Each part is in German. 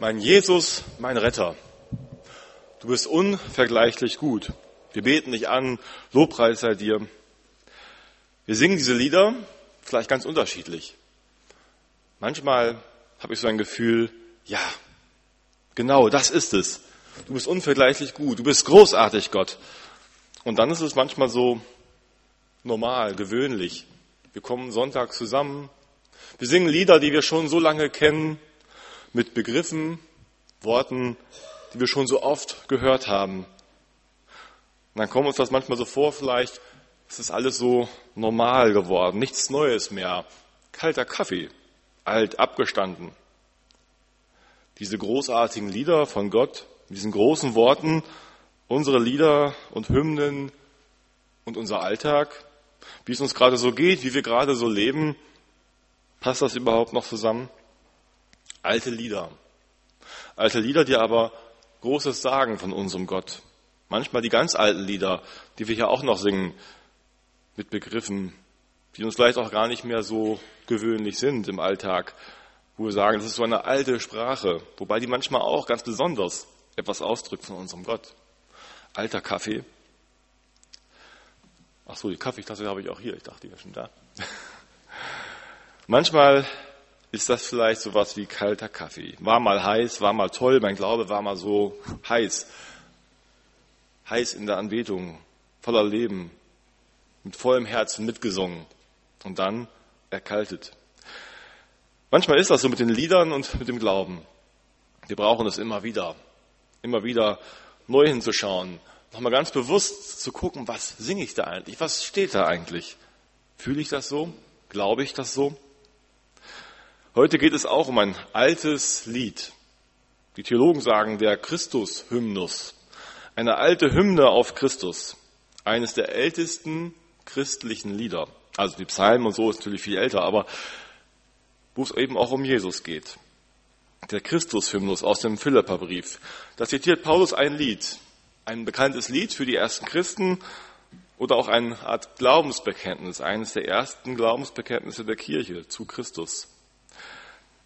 Mein Jesus, mein Retter, du bist unvergleichlich gut. Wir beten dich an, Lobpreis sei dir. Wir singen diese Lieder vielleicht ganz unterschiedlich. Manchmal habe ich so ein Gefühl, ja, genau, das ist es. Du bist unvergleichlich gut, du bist großartig, Gott. Und dann ist es manchmal so normal, gewöhnlich. Wir kommen Sonntag zusammen, wir singen Lieder, die wir schon so lange kennen, mit Begriffen, Worten, die wir schon so oft gehört haben. Und dann kommt uns das manchmal so vor, vielleicht ist es alles so normal geworden, nichts Neues mehr. Kalter Kaffee, alt abgestanden. Diese großartigen Lieder von Gott, diesen großen Worten, unsere Lieder und Hymnen und unser Alltag, wie es uns gerade so geht, wie wir gerade so leben, passt das überhaupt noch zusammen? Alte Lieder. Alte Lieder, die aber Großes sagen von unserem Gott. Manchmal die ganz alten Lieder, die wir hier auch noch singen, mit Begriffen, die uns vielleicht auch gar nicht mehr so gewöhnlich sind im Alltag, wo wir sagen, das ist so eine alte Sprache, wobei die manchmal auch ganz besonders etwas ausdrückt von unserem Gott. Alter Kaffee. Ach so, die Kaffeetasse habe ich auch hier. Ich dachte, die wäre schon da. manchmal ist das vielleicht sowas wie kalter Kaffee. War mal heiß, war mal toll, mein Glaube war mal so heiß. Heiß in der Anbetung, voller Leben, mit vollem Herzen mitgesungen und dann erkaltet. Manchmal ist das so mit den Liedern und mit dem Glauben. Wir brauchen es immer wieder, immer wieder neu hinzuschauen, nochmal ganz bewusst zu gucken, was singe ich da eigentlich, was steht da eigentlich. Fühle ich das so? Glaube ich das so? Heute geht es auch um ein altes Lied. Die Theologen sagen der Christus-Hymnus. Eine alte Hymne auf Christus. Eines der ältesten christlichen Lieder. Also die Psalmen und so ist natürlich viel älter, aber wo es eben auch um Jesus geht. Der Christus-Hymnus aus dem Philipperbrief. Da zitiert Paulus ein Lied. Ein bekanntes Lied für die ersten Christen oder auch eine Art Glaubensbekenntnis. Eines der ersten Glaubensbekenntnisse der Kirche zu Christus.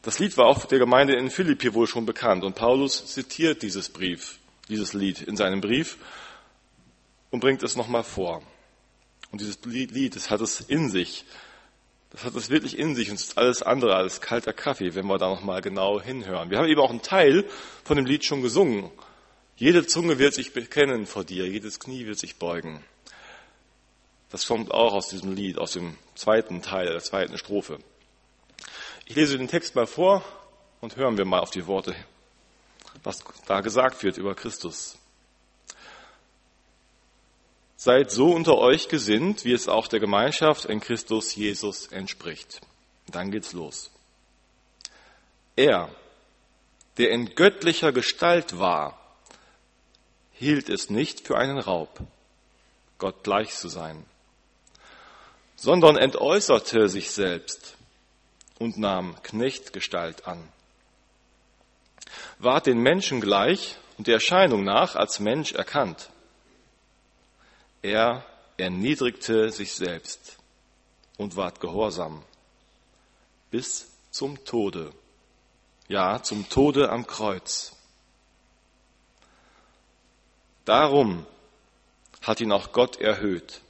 Das Lied war auch der Gemeinde in Philippi wohl schon bekannt und Paulus zitiert dieses Brief, dieses Lied in seinem Brief und bringt es nochmal vor. Und dieses Lied, das hat es in sich. Das hat es wirklich in sich und es ist alles andere als kalter Kaffee, wenn wir da nochmal genau hinhören. Wir haben eben auch einen Teil von dem Lied schon gesungen. Jede Zunge wird sich bekennen vor dir, jedes Knie wird sich beugen. Das kommt auch aus diesem Lied, aus dem zweiten Teil, der zweiten Strophe. Ich lese den Text mal vor und hören wir mal auf die Worte, was da gesagt wird über Christus. Seid so unter euch gesinnt, wie es auch der Gemeinschaft in Christus Jesus entspricht. Dann geht's los. Er, der in göttlicher Gestalt war, hielt es nicht für einen Raub, Gott gleich zu sein, sondern entäußerte sich selbst und nahm Knechtgestalt an. Ward den Menschen gleich und der Erscheinung nach als Mensch erkannt. Er erniedrigte sich selbst und ward gehorsam bis zum Tode, ja zum Tode am Kreuz. Darum hat ihn auch Gott erhöht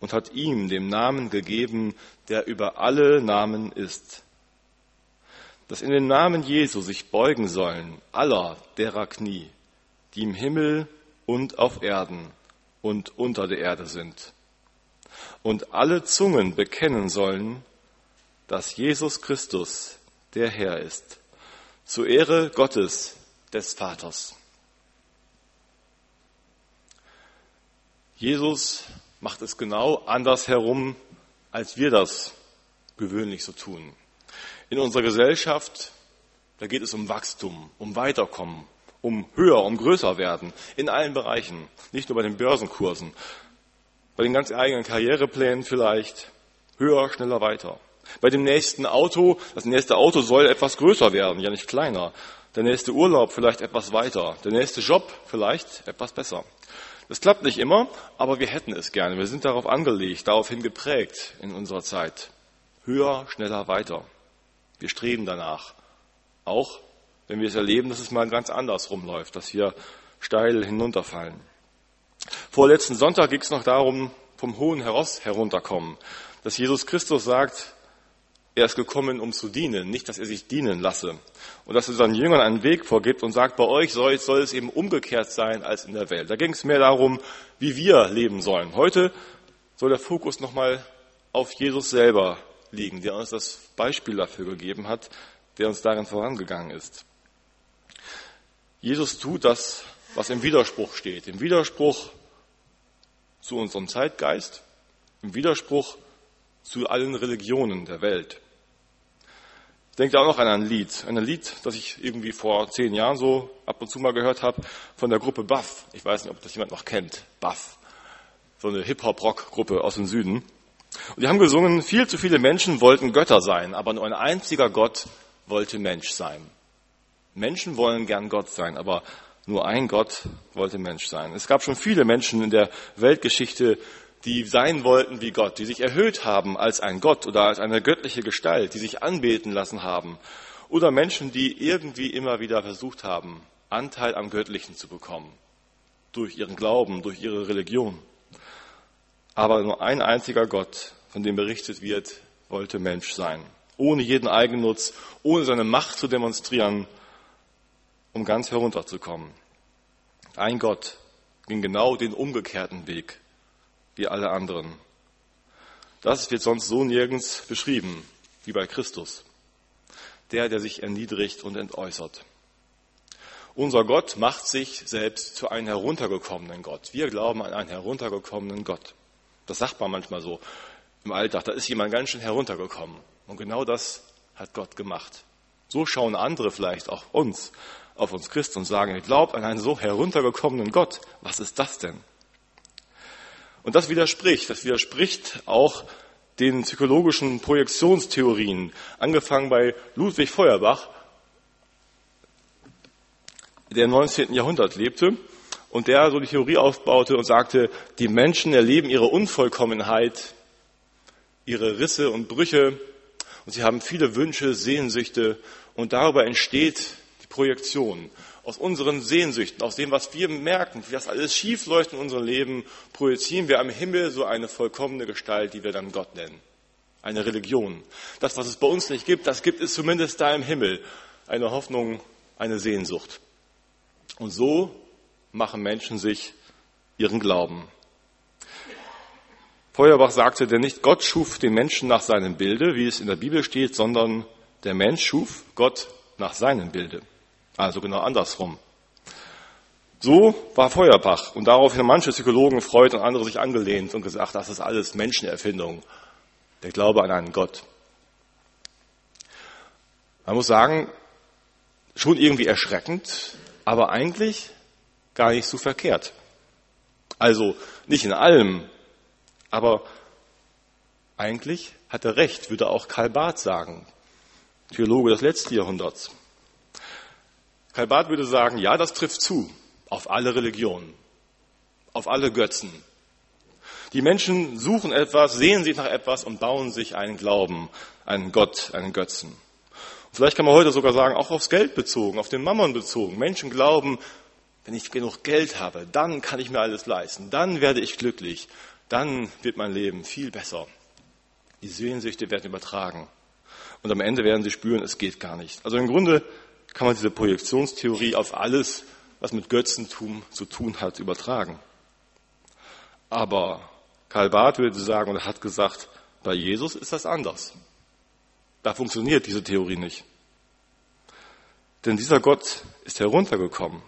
und hat ihm den Namen gegeben, der über alle Namen ist. Dass in den Namen Jesu sich beugen sollen aller derer Knie, die im Himmel und auf Erden und unter der Erde sind. Und alle Zungen bekennen sollen, dass Jesus Christus der Herr ist, zur Ehre Gottes des Vaters. Jesus macht es genau andersherum, als wir das gewöhnlich so tun. In unserer Gesellschaft, da geht es um Wachstum, um Weiterkommen, um höher, um größer werden, in allen Bereichen, nicht nur bei den Börsenkursen, bei den ganz eigenen Karriereplänen vielleicht, höher, schneller, weiter. Bei dem nächsten Auto, das nächste Auto soll etwas größer werden, ja nicht kleiner. Der nächste Urlaub vielleicht etwas weiter. Der nächste Job vielleicht etwas besser. Das klappt nicht immer, aber wir hätten es gerne. Wir sind darauf angelegt, daraufhin geprägt in unserer Zeit. Höher, schneller, weiter. Wir streben danach. Auch wenn wir es erleben, dass es mal ganz anders rumläuft, dass wir steil hinunterfallen. Vorletzten Sonntag ging es noch darum, vom hohen Heraus herunterkommen, dass Jesus Christus sagt, er ist gekommen, um zu dienen, nicht, dass er sich dienen lasse. Und dass er seinen Jüngern einen Weg vorgibt und sagt, bei euch soll, soll es eben umgekehrt sein als in der Welt. Da ging es mehr darum, wie wir leben sollen. Heute soll der Fokus nochmal auf Jesus selber liegen, der uns das Beispiel dafür gegeben hat, der uns darin vorangegangen ist. Jesus tut das, was im Widerspruch steht. Im Widerspruch zu unserem Zeitgeist, im Widerspruch zu allen Religionen der Welt. Denke auch noch an ein Lied, ein Lied, das ich irgendwie vor zehn Jahren so ab und zu mal gehört habe, von der Gruppe Buff. Ich weiß nicht, ob das jemand noch kennt. Buff. So eine Hip-Hop-Rock-Gruppe aus dem Süden. Und die haben gesungen, viel zu viele Menschen wollten Götter sein, aber nur ein einziger Gott wollte Mensch sein. Menschen wollen gern Gott sein, aber nur ein Gott wollte Mensch sein. Es gab schon viele Menschen in der Weltgeschichte, die sein wollten wie Gott, die sich erhöht haben als ein Gott oder als eine göttliche Gestalt, die sich anbeten lassen haben. Oder Menschen, die irgendwie immer wieder versucht haben, Anteil am Göttlichen zu bekommen. Durch ihren Glauben, durch ihre Religion. Aber nur ein einziger Gott, von dem berichtet wird, wollte Mensch sein. Ohne jeden Eigennutz, ohne seine Macht zu demonstrieren, um ganz herunterzukommen. Ein Gott ging genau den umgekehrten Weg wie alle anderen. Das wird sonst so nirgends beschrieben wie bei Christus. Der, der sich erniedrigt und entäußert. Unser Gott macht sich selbst zu einem heruntergekommenen Gott. Wir glauben an einen heruntergekommenen Gott. Das sagt man manchmal so im Alltag. Da ist jemand ganz schön heruntergekommen. Und genau das hat Gott gemacht. So schauen andere vielleicht auch uns, auf uns Christen und sagen, ich glaube an einen so heruntergekommenen Gott. Was ist das denn? Und das widerspricht, das widerspricht auch den psychologischen Projektionstheorien, angefangen bei Ludwig Feuerbach, der im 19. Jahrhundert lebte und der so die Theorie aufbaute und sagte, die Menschen erleben ihre Unvollkommenheit, ihre Risse und Brüche und sie haben viele Wünsche, Sehnsüchte und darüber entsteht die Projektion aus unseren Sehnsüchten, aus dem, was wir merken, wie das alles schief läuft in unserem Leben, projizieren wir am Himmel so eine vollkommene Gestalt, die wir dann Gott nennen. Eine Religion. Das, was es bei uns nicht gibt, das gibt es zumindest da im Himmel. Eine Hoffnung, eine Sehnsucht. Und so machen Menschen sich ihren Glauben. Feuerbach sagte, denn nicht Gott schuf den Menschen nach seinem Bilde, wie es in der Bibel steht, sondern der Mensch schuf Gott nach seinem Bilde. Also genau andersrum. So war Feuerbach und darauf haben manche Psychologen freut und andere sich angelehnt und gesagt, das ist alles Menschenerfindung, der Glaube an einen Gott. Man muss sagen, schon irgendwie erschreckend, aber eigentlich gar nicht so verkehrt. Also nicht in allem, aber eigentlich hat er recht, würde auch Karl Barth sagen, Theologe des letzten Jahrhunderts. Karl würde sagen, ja, das trifft zu auf alle Religionen, auf alle Götzen. Die Menschen suchen etwas, sehen sich nach etwas und bauen sich einen Glauben, einen Gott, einen Götzen. Und vielleicht kann man heute sogar sagen, auch aufs Geld bezogen, auf den Mammon bezogen. Menschen glauben, wenn ich genug Geld habe, dann kann ich mir alles leisten, dann werde ich glücklich, dann wird mein Leben viel besser. Die Sehnsüchte werden übertragen. Und am Ende werden sie spüren, es geht gar nicht. Also im Grunde kann man diese Projektionstheorie auf alles, was mit Götzentum zu tun hat, übertragen. Aber Karl Barth würde sagen und hat gesagt, bei Jesus ist das anders. Da funktioniert diese Theorie nicht. Denn dieser Gott ist heruntergekommen.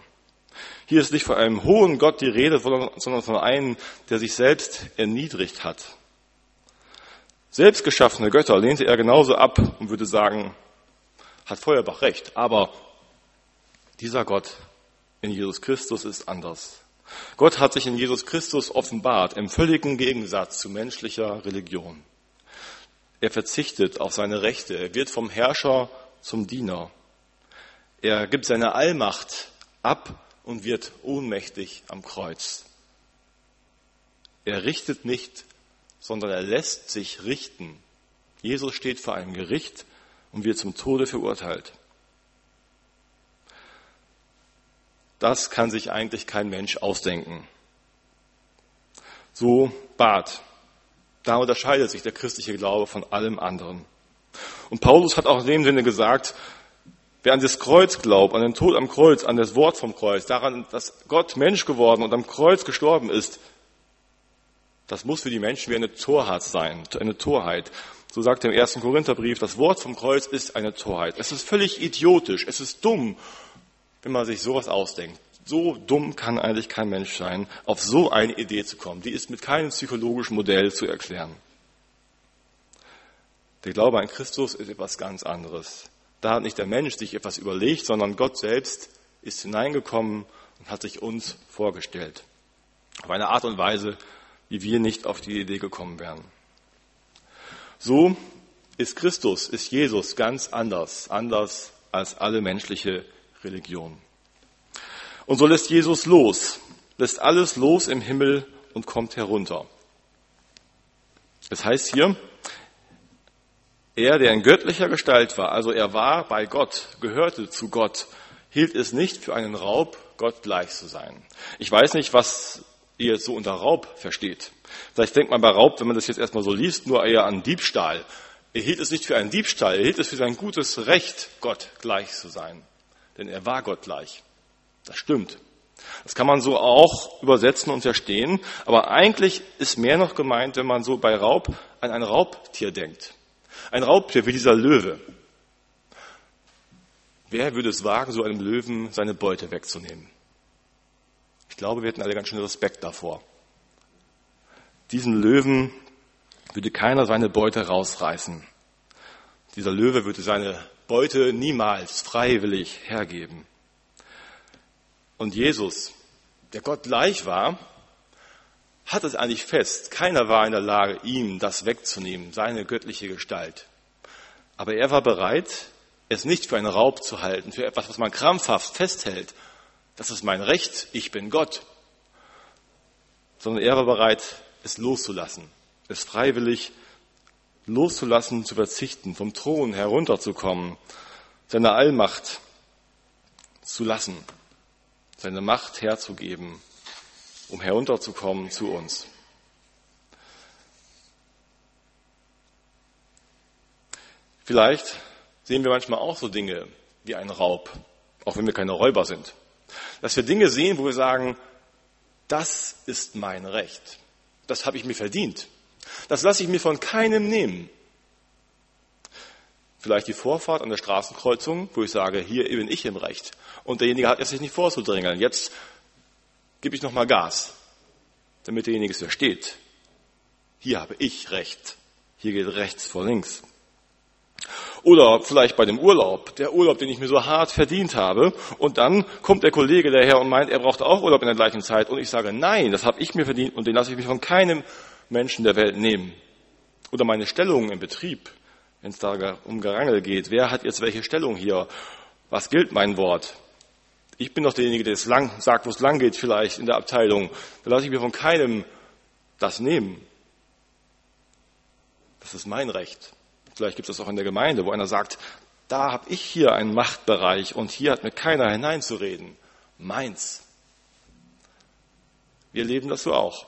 Hier ist nicht von einem hohen Gott die Rede, sondern von einem, der sich selbst erniedrigt hat. Selbstgeschaffene Götter lehnte er genauso ab und würde sagen, hat Feuerbach recht. Aber dieser Gott in Jesus Christus ist anders. Gott hat sich in Jesus Christus offenbart, im völligen Gegensatz zu menschlicher Religion. Er verzichtet auf seine Rechte. Er wird vom Herrscher zum Diener. Er gibt seine Allmacht ab und wird ohnmächtig am Kreuz. Er richtet nicht, sondern er lässt sich richten. Jesus steht vor einem Gericht und wird zum Tode verurteilt. das kann sich eigentlich kein Mensch ausdenken. So Bad. Da unterscheidet sich der christliche Glaube von allem anderen. Und Paulus hat auch in dem Sinne gesagt, wer an das Kreuz glaubt, an den Tod am Kreuz, an das Wort vom Kreuz, daran, dass Gott Mensch geworden und am Kreuz gestorben ist, das muss für die Menschen wie eine Torheit sein, eine Torheit. So sagt er im ersten Korintherbrief, das Wort vom Kreuz ist eine Torheit. Es ist völlig idiotisch, es ist dumm, wenn man sich sowas ausdenkt. So dumm kann eigentlich kein Mensch sein, auf so eine Idee zu kommen. Die ist mit keinem psychologischen Modell zu erklären. Der Glaube an Christus ist etwas ganz anderes. Da hat nicht der Mensch sich etwas überlegt, sondern Gott selbst ist hineingekommen und hat sich uns vorgestellt. Auf eine Art und Weise, wie wir nicht auf die Idee gekommen wären. So ist Christus, ist Jesus ganz anders, anders als alle menschliche Religion. Und so lässt Jesus los, lässt alles los im Himmel und kommt herunter. Es heißt hier, er, der in göttlicher Gestalt war, also er war bei Gott, gehörte zu Gott, hielt es nicht für einen Raub, Gott gleich zu sein. Ich weiß nicht, was ihr so unter Raub versteht. Vielleicht denkt man bei Raub, wenn man das jetzt erstmal so liest, nur eher an Diebstahl. Er hielt es nicht für einen Diebstahl, er hielt es für sein gutes Recht, Gott gleich zu sein. Denn er war Gott gleich. Das stimmt. Das kann man so auch übersetzen und verstehen. Aber eigentlich ist mehr noch gemeint, wenn man so bei Raub an ein Raubtier denkt. Ein Raubtier wie dieser Löwe. Wer würde es wagen, so einem Löwen seine Beute wegzunehmen? Ich glaube, wir hätten alle ganz schön Respekt davor. Diesen Löwen würde keiner seine Beute rausreißen. Dieser Löwe würde seine Beute niemals freiwillig hergeben. Und Jesus, der Gott gleich war, hat es eigentlich fest. Keiner war in der Lage, ihm das wegzunehmen, seine göttliche Gestalt. Aber er war bereit, es nicht für einen Raub zu halten, für etwas, was man krampfhaft festhält. Das ist mein Recht, ich bin Gott. Sondern er war bereit, es loszulassen, es freiwillig loszulassen, zu verzichten, vom Thron herunterzukommen, seine Allmacht zu lassen, seine Macht herzugeben, um herunterzukommen zu uns. Vielleicht sehen wir manchmal auch so Dinge wie einen Raub, auch wenn wir keine Räuber sind. Dass wir Dinge sehen, wo wir sagen, das ist mein Recht das habe ich mir verdient. Das lasse ich mir von keinem nehmen. Vielleicht die Vorfahrt an der Straßenkreuzung, wo ich sage, hier bin ich im Recht. Und derjenige hat es sich nicht vorzudrängeln. Jetzt gebe ich nochmal Gas, damit derjenige es versteht. Hier habe ich Recht. Hier geht rechts vor links. Oder vielleicht bei dem Urlaub, der Urlaub, den ich mir so hart verdient habe. Und dann kommt der Kollege daher und meint, er braucht auch Urlaub in der gleichen Zeit. Und ich sage, nein, das habe ich mir verdient und den lasse ich mich von keinem Menschen der Welt nehmen. Oder meine Stellung im Betrieb, wenn es da um Gerangel geht. Wer hat jetzt welche Stellung hier? Was gilt mein Wort? Ich bin doch derjenige, der es lang, sagt, wo es lang geht vielleicht in der Abteilung. Da lasse ich mir von keinem das nehmen. Das ist mein Recht. Vielleicht gibt es das auch in der Gemeinde, wo einer sagt, da habe ich hier einen Machtbereich und hier hat mir keiner hineinzureden. Meins. Wir leben das so auch.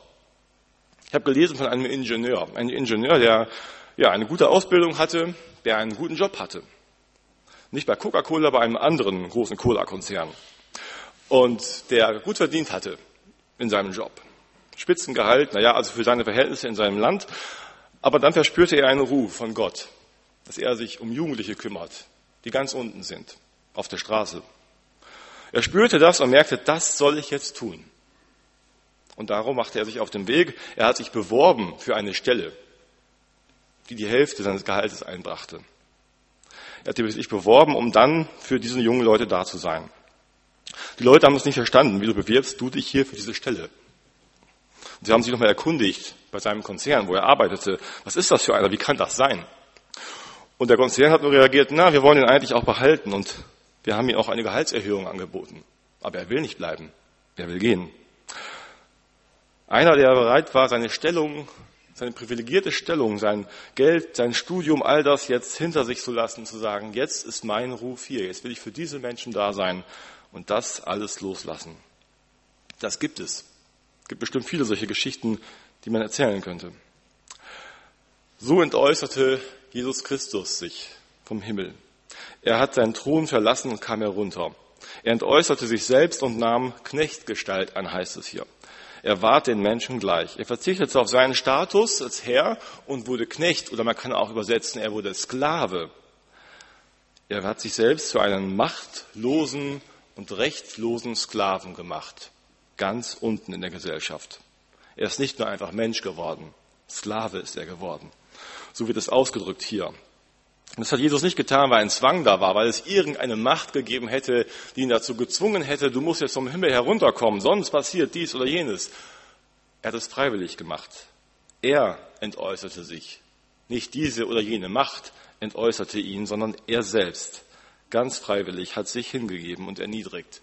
Ich habe gelesen von einem Ingenieur, einem Ingenieur, der ja eine gute Ausbildung hatte, der einen guten Job hatte. Nicht bei Coca-Cola, bei einem anderen großen Cola-Konzern. Und der gut verdient hatte in seinem Job. Spitzengehalt, naja, also für seine Verhältnisse in seinem Land. Aber dann verspürte er einen Ruf von Gott dass er sich um Jugendliche kümmert, die ganz unten sind, auf der Straße. Er spürte das und merkte, das soll ich jetzt tun. Und darum machte er sich auf den Weg. Er hat sich beworben für eine Stelle, die die Hälfte seines Gehaltes einbrachte. Er hat sich beworben, um dann für diese jungen Leute da zu sein. Die Leute haben es nicht verstanden. Wieso bewirbst du dich hier für diese Stelle? Und sie haben sich nochmal erkundigt bei seinem Konzern, wo er arbeitete. Was ist das für einer? Wie kann das sein? Und der Konzern hat nur reagiert, na, wir wollen ihn eigentlich auch behalten und wir haben ihm auch eine Gehaltserhöhung angeboten. Aber er will nicht bleiben. Er will gehen. Einer, der bereit war, seine Stellung, seine privilegierte Stellung, sein Geld, sein Studium, all das jetzt hinter sich zu lassen, zu sagen, jetzt ist mein Ruf hier, jetzt will ich für diese Menschen da sein und das alles loslassen. Das gibt es. Es gibt bestimmt viele solche Geschichten, die man erzählen könnte. So entäußerte Jesus Christus sich vom Himmel. Er hat seinen Thron verlassen und kam herunter. Er entäußerte sich selbst und nahm Knechtgestalt an, heißt es hier. Er ward den Menschen gleich. Er verzichtete auf seinen Status als Herr und wurde Knecht, oder man kann auch übersetzen, er wurde Sklave. Er hat sich selbst zu einem machtlosen und rechtslosen Sklaven gemacht, ganz unten in der Gesellschaft. Er ist nicht nur einfach Mensch geworden, Sklave ist er geworden. So wird es ausgedrückt hier. Das hat Jesus nicht getan, weil ein Zwang da war, weil es irgendeine Macht gegeben hätte, die ihn dazu gezwungen hätte, du musst jetzt vom Himmel herunterkommen, sonst passiert dies oder jenes. Er hat es freiwillig gemacht. Er entäußerte sich. Nicht diese oder jene Macht entäußerte ihn, sondern er selbst, ganz freiwillig, hat sich hingegeben und erniedrigt.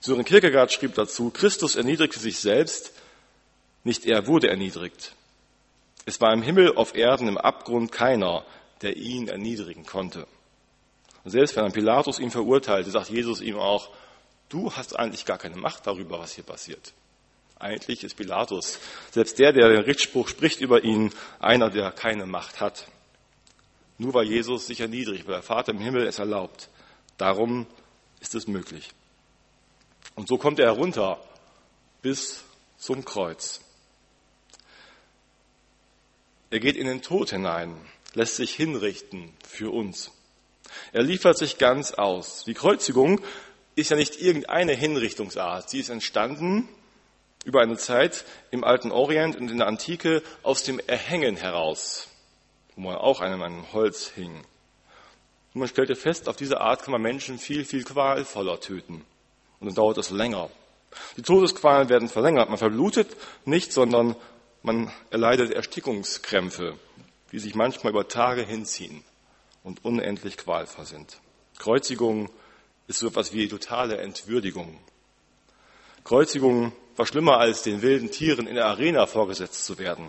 Sören Kierkegaard schrieb dazu, Christus erniedrigte sich selbst, nicht er wurde erniedrigt. Es war im Himmel, auf Erden, im Abgrund keiner, der ihn erniedrigen konnte. Und selbst wenn ein Pilatus ihn verurteilte, sagt Jesus ihm auch, du hast eigentlich gar keine Macht darüber, was hier passiert. Eigentlich ist Pilatus, selbst der, der den Richtspruch spricht über ihn, einer, der keine Macht hat. Nur weil Jesus sich erniedrigt, weil der Vater im Himmel es erlaubt. Darum ist es möglich. Und so kommt er herunter bis zum Kreuz. Er geht in den Tod hinein lässt sich hinrichten für uns. Er liefert sich ganz aus. Die Kreuzigung ist ja nicht irgendeine Hinrichtungsart. Sie ist entstanden über eine Zeit im alten Orient und in der Antike aus dem Erhängen heraus, wo man auch an einem Holz hing. Und man stellte fest, auf diese Art kann man Menschen viel, viel qualvoller töten. Und dann dauert es länger. Die Todesqualen werden verlängert. Man verblutet nicht, sondern man erleidet Erstickungskrämpfe die sich manchmal über Tage hinziehen und unendlich qualvoll sind. Kreuzigung ist so etwas wie totale Entwürdigung. Kreuzigung war schlimmer als den wilden Tieren in der Arena vorgesetzt zu werden.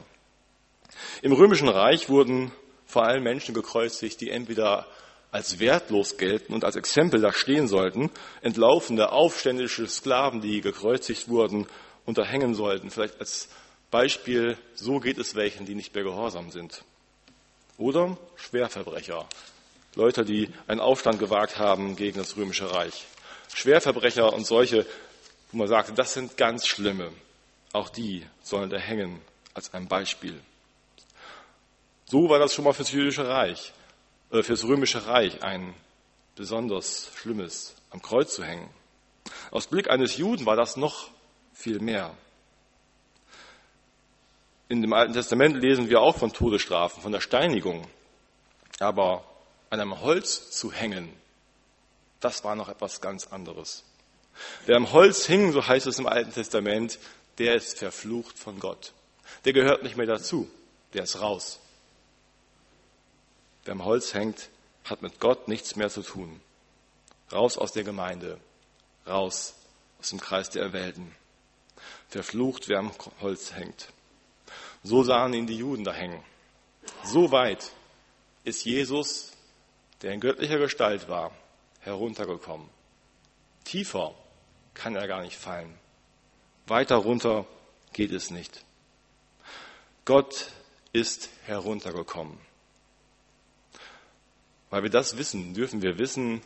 Im Römischen Reich wurden vor allem Menschen gekreuzigt, die entweder als wertlos gelten und als Exempel da stehen sollten, entlaufende, aufständische Sklaven, die gekreuzigt wurden, unterhängen sollten. Vielleicht als Beispiel, so geht es welchen, die nicht mehr gehorsam sind. Oder Schwerverbrecher, Leute, die einen Aufstand gewagt haben gegen das römische Reich. Schwerverbrecher und solche, wo man sagt, das sind ganz schlimme. Auch die sollen da hängen als ein Beispiel. So war das schon mal fürs jüdische Reich, äh, fürs römische Reich ein besonders schlimmes, am Kreuz zu hängen. Aus Blick eines Juden war das noch viel mehr in dem Alten Testament lesen wir auch von Todesstrafen, von der Steinigung. Aber an einem Holz zu hängen, das war noch etwas ganz anderes. Wer am Holz hing, so heißt es im Alten Testament, der ist verflucht von Gott. Der gehört nicht mehr dazu, der ist raus. Wer am Holz hängt, hat mit Gott nichts mehr zu tun. Raus aus der Gemeinde, raus aus dem Kreis der Erwählten. Verflucht, wer am Holz hängt. So sahen ihn die Juden da hängen. So weit ist Jesus, der in göttlicher Gestalt war, heruntergekommen. Tiefer kann er gar nicht fallen. Weiter runter geht es nicht. Gott ist heruntergekommen. Weil wir das wissen, dürfen wir wissen,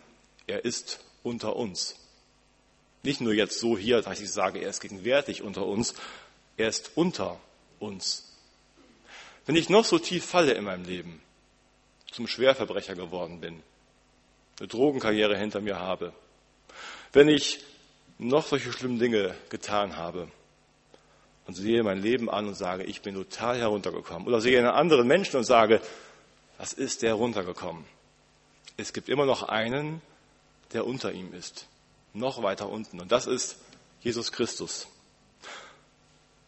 er ist unter uns. Nicht nur jetzt so hier, dass ich sage, er ist gegenwärtig unter uns, er ist unter uns. Wenn ich noch so tief falle in meinem Leben, zum Schwerverbrecher geworden bin, eine Drogenkarriere hinter mir habe, wenn ich noch solche schlimmen Dinge getan habe und sehe mein Leben an und sage, ich bin total heruntergekommen, oder sehe einen anderen Menschen und sage, was ist der runtergekommen? Es gibt immer noch einen, der unter ihm ist, noch weiter unten, und das ist Jesus Christus.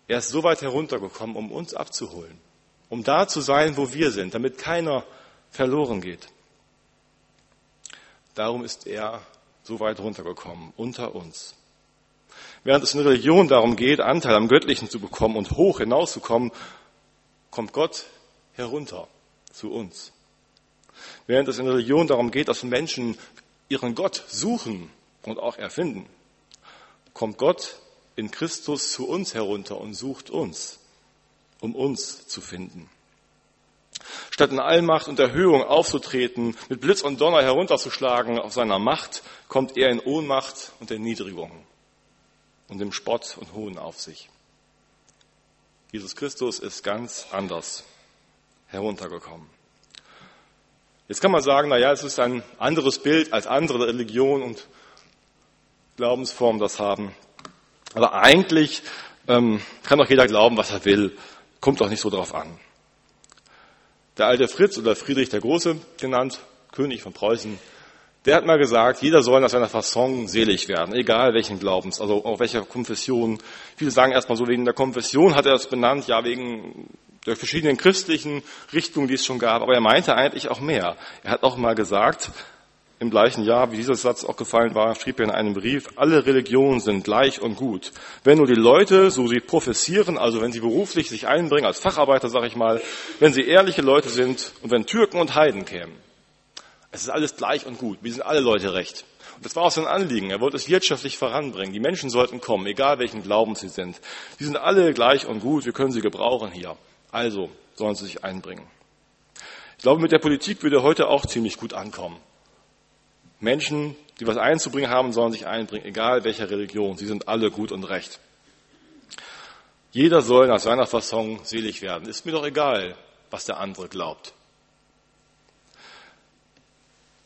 Er ist so weit heruntergekommen, um uns abzuholen um da zu sein, wo wir sind, damit keiner verloren geht. Darum ist er so weit runtergekommen, unter uns. Während es in der Religion darum geht, Anteil am Göttlichen zu bekommen und hoch hinauszukommen, kommt Gott herunter zu uns. Während es in der Religion darum geht, dass Menschen ihren Gott suchen, und auch erfinden, kommt Gott in Christus zu uns herunter und sucht uns, um uns zu finden. Statt in Allmacht und Erhöhung aufzutreten, mit Blitz und Donner herunterzuschlagen auf seiner Macht, kommt er in Ohnmacht und Erniedrigung und dem Spott und Hohn auf sich. Jesus Christus ist ganz anders heruntergekommen. Jetzt kann man sagen, na ja, es ist ein anderes Bild als andere Religionen und Glaubensformen das haben. Aber eigentlich ähm, kann doch jeder glauben, was er will. Kommt doch nicht so drauf an. Der alte Fritz oder Friedrich der Große genannt, König von Preußen, der hat mal gesagt, jeder soll nach seiner Fasson selig werden, egal welchen Glaubens, also auch welcher Konfession. Viele sagen erstmal so, wegen der Konfession hat er es benannt, ja, wegen der verschiedenen christlichen Richtungen, die es schon gab. Aber er meinte eigentlich auch mehr. Er hat auch mal gesagt, im gleichen Jahr, wie dieser Satz auch gefallen war, schrieb er in einem Brief, alle Religionen sind gleich und gut. Wenn nur die Leute, so sie professieren, also wenn sie beruflich sich einbringen, als Facharbeiter, sag ich mal, wenn sie ehrliche Leute sind und wenn Türken und Heiden kämen, es ist alles gleich und gut. Wir sind alle Leute recht. Und das war auch sein Anliegen. Er wollte es wirtschaftlich voranbringen. Die Menschen sollten kommen, egal welchen Glauben sie sind. Die sind alle gleich und gut. Wir können sie gebrauchen hier. Also sollen sie sich einbringen. Ich glaube, mit der Politik würde heute auch ziemlich gut ankommen. Menschen, die was einzubringen haben, sollen sich einbringen, egal welcher Religion. Sie sind alle gut und recht. Jeder soll nach seiner Fassung selig werden. Ist mir doch egal, was der andere glaubt.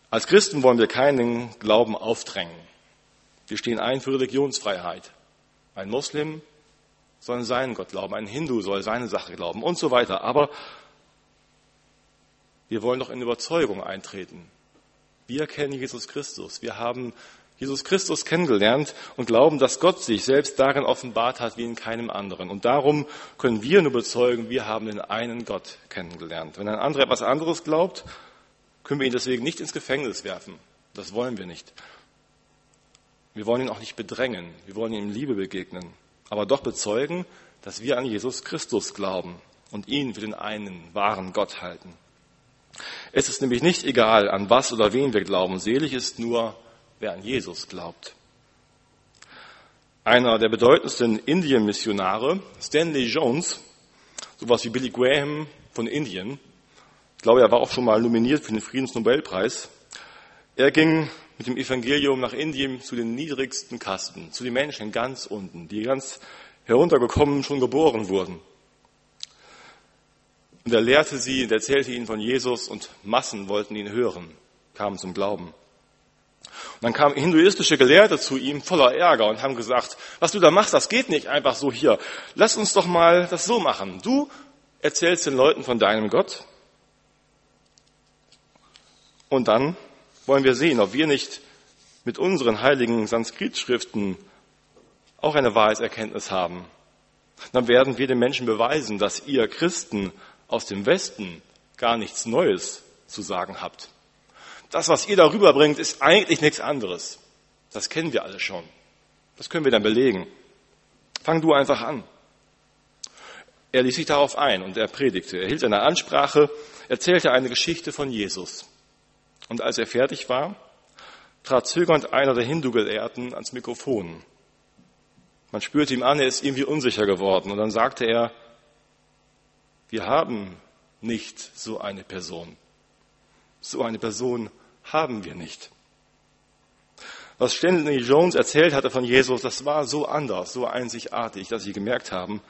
Als Christen wollen wir keinen Glauben aufdrängen. Wir stehen ein für Religionsfreiheit. Ein Muslim soll seinen Gott glauben, ein Hindu soll seine Sache glauben und so weiter. Aber wir wollen doch in Überzeugung eintreten. Wir kennen Jesus Christus. Wir haben Jesus Christus kennengelernt und glauben, dass Gott sich selbst darin offenbart hat wie in keinem anderen. Und darum können wir nur bezeugen, wir haben den einen Gott kennengelernt. Wenn ein anderer etwas anderes glaubt, können wir ihn deswegen nicht ins Gefängnis werfen. Das wollen wir nicht. Wir wollen ihn auch nicht bedrängen. Wir wollen ihm Liebe begegnen. Aber doch bezeugen, dass wir an Jesus Christus glauben und ihn für den einen wahren Gott halten. Es ist nämlich nicht egal, an was oder wen wir glauben. Selig ist nur, wer an Jesus glaubt. Einer der bedeutendsten Indien-Missionare, Stanley Jones, sowas wie Billy Graham von Indien, glaube, er war auch schon mal nominiert für den Friedensnobelpreis. Er ging mit dem Evangelium nach Indien zu den niedrigsten Kasten, zu den Menschen ganz unten, die ganz heruntergekommen schon geboren wurden. Und er lehrte sie und erzählte ihnen von Jesus und Massen wollten ihn hören, kamen zum Glauben. Und dann kamen hinduistische Gelehrte zu ihm voller Ärger und haben gesagt, was du da machst, das geht nicht einfach so hier. Lass uns doch mal das so machen. Du erzählst den Leuten von deinem Gott und dann wollen wir sehen, ob wir nicht mit unseren heiligen Sanskrit-Schriften auch eine Wahrheitserkenntnis haben. Dann werden wir den Menschen beweisen, dass ihr Christen aus dem Westen gar nichts Neues zu sagen habt. Das, was ihr darüber bringt, ist eigentlich nichts anderes. Das kennen wir alle schon. Das können wir dann belegen. Fang du einfach an. Er ließ sich darauf ein und er predigte. Er hielt eine Ansprache, erzählte eine Geschichte von Jesus. Und als er fertig war, trat zögernd einer der Hindu-Gelehrten ans Mikrofon. Man spürte ihm an, er ist irgendwie unsicher geworden. Und dann sagte er, wir haben nicht so eine Person. So eine Person haben wir nicht. Was Stanley Jones erzählt hatte von Jesus, das war so anders, so einzigartig, dass sie gemerkt haben,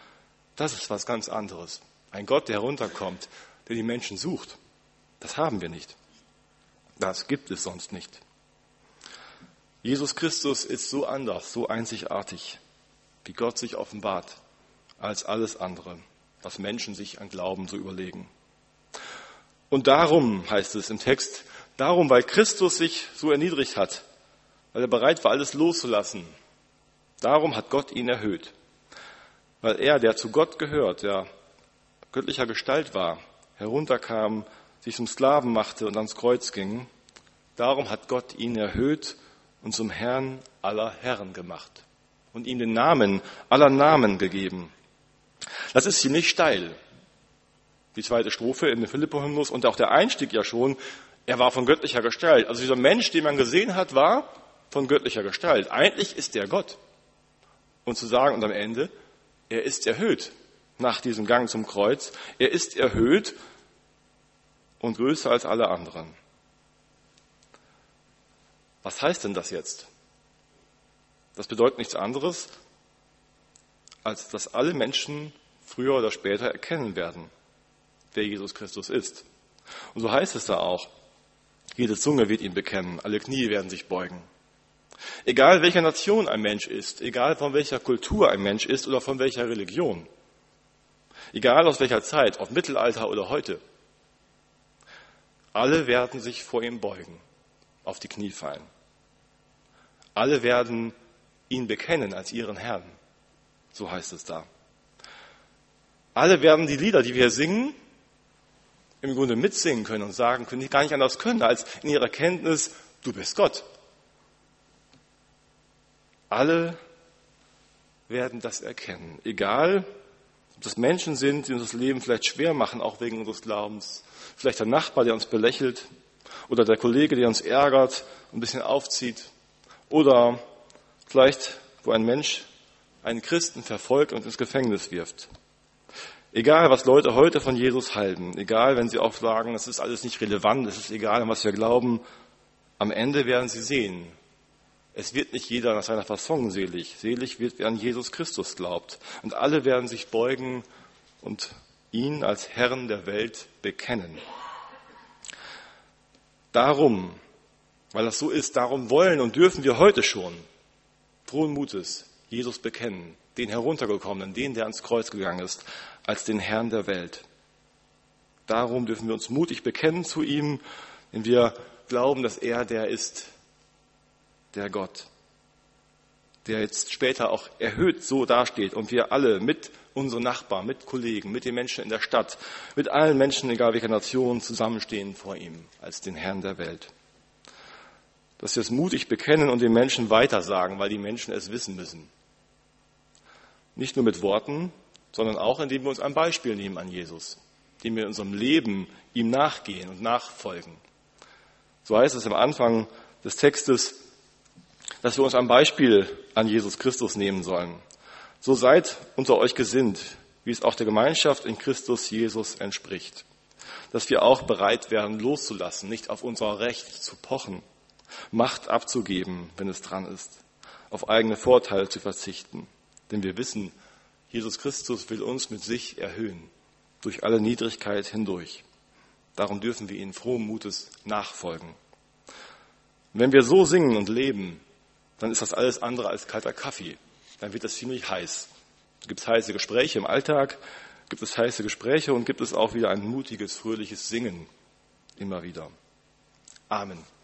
das ist was ganz anderes. Ein Gott, der herunterkommt, der die Menschen sucht. Das haben wir nicht. Das gibt es sonst nicht. Jesus Christus ist so anders, so einzigartig, wie Gott sich offenbart, als alles andere, was Menschen sich an Glauben so überlegen. Und darum heißt es im Text, darum, weil Christus sich so erniedrigt hat, weil er bereit war, alles loszulassen, darum hat Gott ihn erhöht. Weil er, der zu Gott gehört, der göttlicher Gestalt war, herunterkam sich zum Sklaven machte und ans Kreuz ging. Darum hat Gott ihn erhöht und zum Herrn aller Herren gemacht und ihm den Namen aller Namen gegeben. Das ist ziemlich steil. Die zweite Strophe in dem Philippo-Hymnus und auch der Einstieg ja schon, er war von göttlicher Gestalt. Also dieser Mensch, den man gesehen hat, war von göttlicher Gestalt. Eigentlich ist er Gott. Und zu sagen, und am Ende, er ist erhöht nach diesem Gang zum Kreuz. Er ist erhöht und größer als alle anderen. Was heißt denn das jetzt? Das bedeutet nichts anderes, als dass alle Menschen früher oder später erkennen werden, wer Jesus Christus ist. Und so heißt es da auch. Jede Zunge wird ihn bekennen, alle Knie werden sich beugen. Egal welcher Nation ein Mensch ist, egal von welcher Kultur ein Mensch ist oder von welcher Religion, egal aus welcher Zeit, ob Mittelalter oder heute, alle werden sich vor ihm beugen, auf die Knie fallen. Alle werden ihn bekennen als ihren Herrn. So heißt es da. Alle werden die Lieder, die wir singen, im Grunde mitsingen können und sagen können, die gar nicht anders können, als in ihrer Kenntnis, du bist Gott. Alle werden das erkennen. Egal, ob das Menschen sind, die uns das Leben vielleicht schwer machen, auch wegen unseres Glaubens. Vielleicht der Nachbar, der uns belächelt. Oder der Kollege, der uns ärgert, ein bisschen aufzieht. Oder vielleicht, wo ein Mensch einen Christen verfolgt und ins Gefängnis wirft. Egal, was Leute heute von Jesus halten, egal, wenn sie auch sagen, das ist alles nicht relevant, es ist egal, an was wir glauben, am Ende werden sie sehen, es wird nicht jeder nach seiner Fassung selig. Selig wird, wer an Jesus Christus glaubt. Und alle werden sich beugen und ihn als Herrn der Welt bekennen. Darum, weil das so ist, darum wollen und dürfen wir heute schon frohen Mutes Jesus bekennen, den heruntergekommenen, den, der ans Kreuz gegangen ist, als den Herrn der Welt. Darum dürfen wir uns mutig bekennen zu ihm, wenn wir glauben, dass er der ist, der Gott, der jetzt später auch erhöht so dasteht und wir alle mit unseren Nachbarn, mit Kollegen, mit den Menschen in der Stadt, mit allen Menschen, egal welcher Nation, zusammenstehen vor ihm als den Herrn der Welt. Dass wir es mutig bekennen und den Menschen weitersagen, weil die Menschen es wissen müssen. Nicht nur mit Worten, sondern auch, indem wir uns ein Beispiel nehmen an Jesus, indem wir in unserem Leben ihm nachgehen und nachfolgen. So heißt es am Anfang des Textes, dass wir uns ein Beispiel an Jesus Christus nehmen sollen. So seid unter euch gesinnt, wie es auch der Gemeinschaft in Christus Jesus entspricht. Dass wir auch bereit werden, loszulassen, nicht auf unser Recht zu pochen, Macht abzugeben, wenn es dran ist, auf eigene Vorteile zu verzichten. Denn wir wissen, Jesus Christus will uns mit sich erhöhen, durch alle Niedrigkeit hindurch. Darum dürfen wir ihnen frohen Mutes nachfolgen. wenn wir so singen und leben, dann ist das alles andere als kalter Kaffee. Dann wird das ziemlich heiß. Gibt es heiße Gespräche im Alltag, gibt es heiße Gespräche und gibt es auch wieder ein mutiges, fröhliches Singen immer wieder. Amen.